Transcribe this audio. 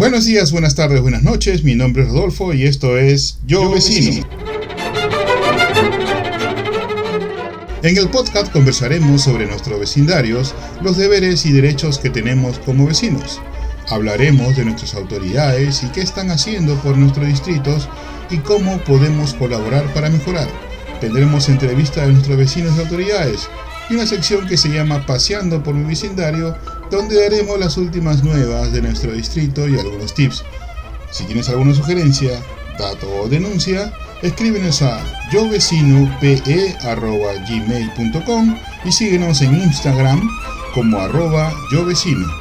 Buenos días, buenas tardes, buenas noches. Mi nombre es Rodolfo y esto es Yo, Vecino. En el podcast conversaremos sobre nuestros vecindarios, los deberes y derechos que tenemos como vecinos. Hablaremos de nuestras autoridades y qué están haciendo por nuestros distritos y cómo podemos colaborar para mejorar. Tendremos entrevistas de nuestros vecinos y autoridades y una sección que se llama Paseando por mi vecindario donde daremos las últimas nuevas de nuestro distrito y algunos tips. Si tienes alguna sugerencia, dato o denuncia, escríbenos a yovecinope.gmail.com y síguenos en Instagram como arroba yovecino.